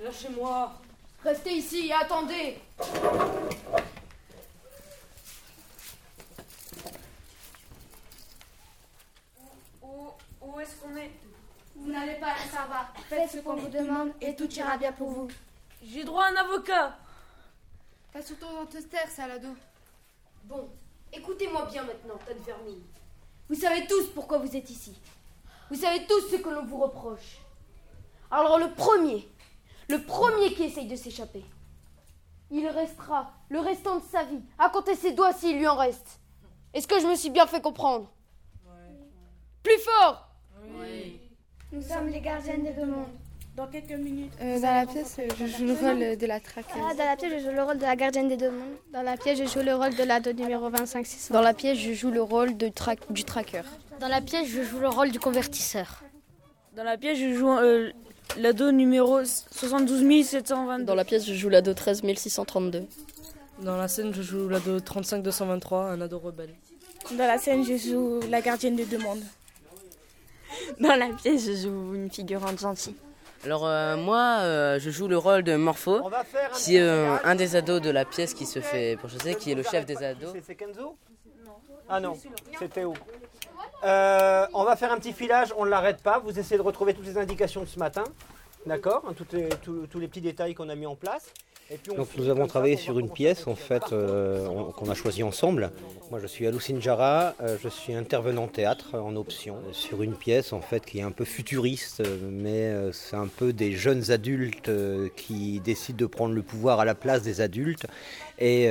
Lâchez-moi. Restez ici et attendez. Où, où est-ce qu'on est? Vous n'allez pas le savoir. Faites ce qu'on vous demande et tout ira bien pour vous. J'ai droit à un avocat. T'as surtout dans te taire, Salado. Bon, écoutez-moi bien maintenant, Tonne Vermine. Vous savez tous pourquoi vous êtes ici. Vous savez tous ce que l'on vous reproche. Alors le premier, le premier qui essaye de s'échapper, il restera le restant de sa vie à compter ses doigts s'il lui en reste. Est-ce que je me suis bien fait comprendre? Plus fort Nous sommes les gardiennes des deux mondes. Dans quelques minutes. Euh, dans la pièce, je joue le rôle de la traqueuse. Ah, dans la pièce, je joue le rôle de la gardienne des deux mondes. Dans la pièce, je joue le rôle de l'ado numéro 25 Dans la pièce, je joue le rôle de tra- du tracker. Dans la pièce, je joue le rôle du convertisseur. Dans la pièce, je joue euh, l'ado numéro 72 722. Dans la pièce, je joue l'ado 13 632. Dans la scène, je joue l'ado 35 223, un ado rebelle. Dans la scène, je joue la gardienne des deux mondes. Dans la pièce, je joue une figurante gentille. Alors euh, moi, euh, je joue le rôle de Morpho, qui est euh, un des ados de la pièce qui se fait pourchasser, qui est le chef des ados. C'est Kenzo? Ah non, c'est Théo. Euh, on va faire un petit filage, on ne l'arrête pas. Vous essayez de retrouver toutes les indications de ce matin. D'accord hein, tous les petits détails qu'on a mis en place. Donc nous avons travaillé sur une pièce en fait. euh, on- qu'on a choisi ensemble. Moi je suis Aloucine Jara, euh, je suis intervenant théâtre en option sur une pièce en fait qui est un peu futuriste, mais euh, c'est un peu des jeunes adultes qui décident de prendre le pouvoir à la place des adultes et,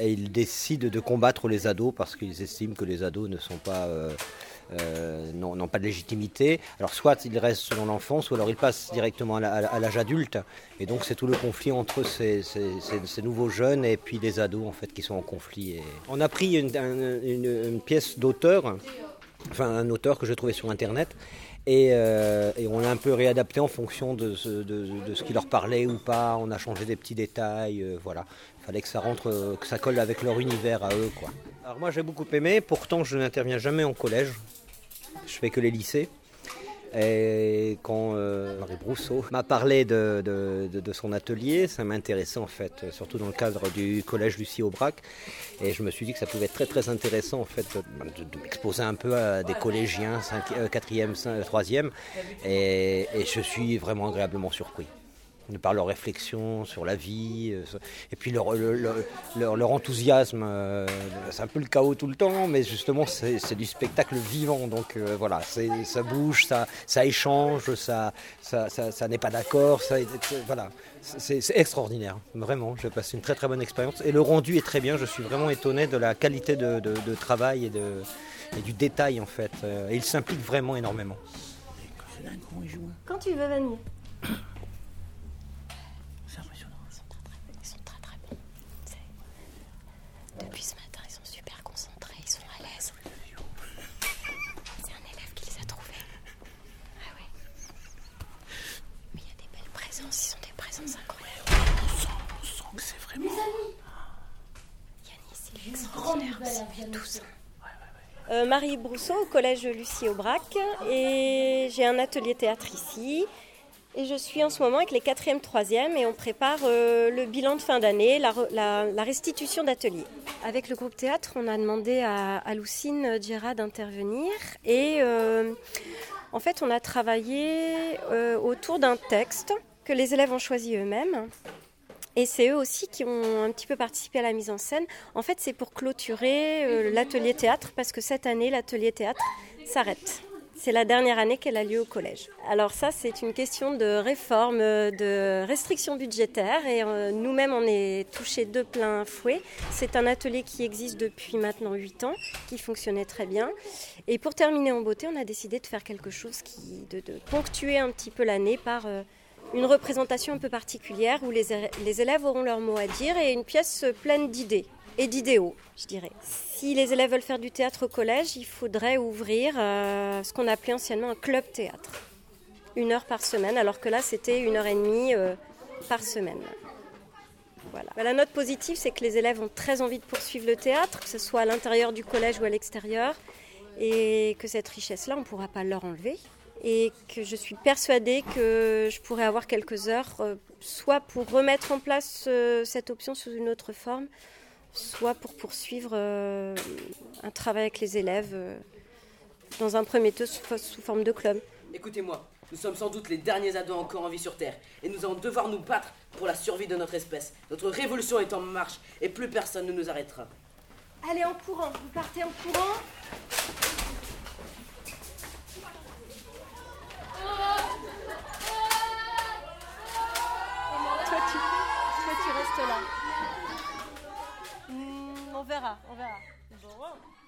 ils décident de combattre les ados parce qu'ils estiment que les ados ne sont pas euh, n'ont pas de légitimité. Alors soit ils restent dans l'enfance, ou alors ils passent directement à l'âge adulte. Et donc c'est tout le conflit entre ces, nouveaux jeunes et puis les ados en fait qui sont en conflit. On a pris une, un- une- une pièce d'auteur, enfin un auteur que j'ai trouvé sur internet. Et, euh, on l'a un peu réadapté en fonction de ce, qui leur parlait ou pas. On a changé des petits détails, euh, voilà. Il fallait que ça rentre, que ça colle avec leur univers à eux, quoi. Alors moi j'ai beaucoup aimé. Pourtant je n'interviens jamais en collège. Je fais que les lycées. Et quand euh, Marie Brousseau m'a parlé de, de- son atelier, ça m'intéressait en fait, euh, surtout dans le cadre du collège Lucie Aubrac. Et je me suis dit que ça pouvait être très très intéressant en fait de, m'exposer un peu à des collégiens, 4e, 3e. Et, et je suis vraiment agréablement surpris par leur réflexion sur la vie, euh, et puis leur, leur, enthousiasme. euh, C'est un peu le chaos tout le temps, mais justement c'est du spectacle vivant, donc euh, voilà, ça bouge, ça, ça échange, ça, ça, ça- n'est pas d'accord, voilà, c'est extraordinaire, vraiment. J'ai passé une très très bonne expérience, et le rendu est très bien. Je suis vraiment étonné de la qualité de, de- de travail et, de, et du détail en fait. Euh, Et il s'implique vraiment énormément. Quand tu veux venir Ils sont très très bons. C'est- Depuis ce matin, ils sont super concentrés, ils sont à l'aise. C'est un élève qui les a trouvés. Ah ouais. Mais il y a des belles présences, On sent que c'est vraiment. Yanis, il est tous. Euh, Marie Brousseau au collège Lucie Aubrac et j'ai un atelier théâtre ici. Et je suis en ce moment avec les 4e, 3e et on prépare euh, le bilan de fin d'année, la, re- la- la restitution d'atelier. Avec le groupe théâtre, on a demandé à, à Lucine Djera d'intervenir et euh, en fait on a travaillé euh, autour d'un texte que les élèves ont choisi eux-mêmes. Et c'est eux aussi qui ont un petit peu participé à la mise en scène. En fait, c'est pour clôturer euh, l'atelier théâtre, parce que cette année, l'atelier théâtre s'arrête. C'est la dernière année qu'elle a lieu au collège. Alors ça, c'est une question de réforme, de restrictions budgétaires, et euh, nous-mêmes, on est touchés de plein fouet. C'est un atelier qui existe depuis maintenant 8 ans, qui fonctionnait très bien. Et pour terminer en beauté, on a décidé de faire quelque chose qui, de, de ponctuer un petit peu l'année par euh, une représentation un peu particulière où les, élè- les élèves auront leur mot à dire et une pièce pleine d'idées et d'idéaux, je dirais. Si les élèves veulent faire du théâtre au collège, il faudrait ouvrir euh, ce qu'on appelait anciennement un club théâtre. Une heure par semaine, alors que là c'était une heure et demie euh, par semaine. Voilà. Bah, la note positive, c'est que les élèves ont très envie de poursuivre le théâtre, que ce soit à l'intérieur du collège ou à l'extérieur, et que cette richesse-là, on ne pourra pas leur enlever. Et que je suis persuadée que je pourrais avoir quelques heures, euh, soit pour remettre en place euh, cette option sous une autre forme, soit pour poursuivre euh, un travail avec les élèves, euh, dans un premier temps sous, sous forme de club. Écoutez-moi, nous sommes sans doute les derniers ados encore en vie sur Terre, et nous allons devoir nous battre pour la survie de notre espèce. Notre révolution est en marche, et plus personne ne nous arrêtera. Allez, en courant. Vous partez en courant. Là.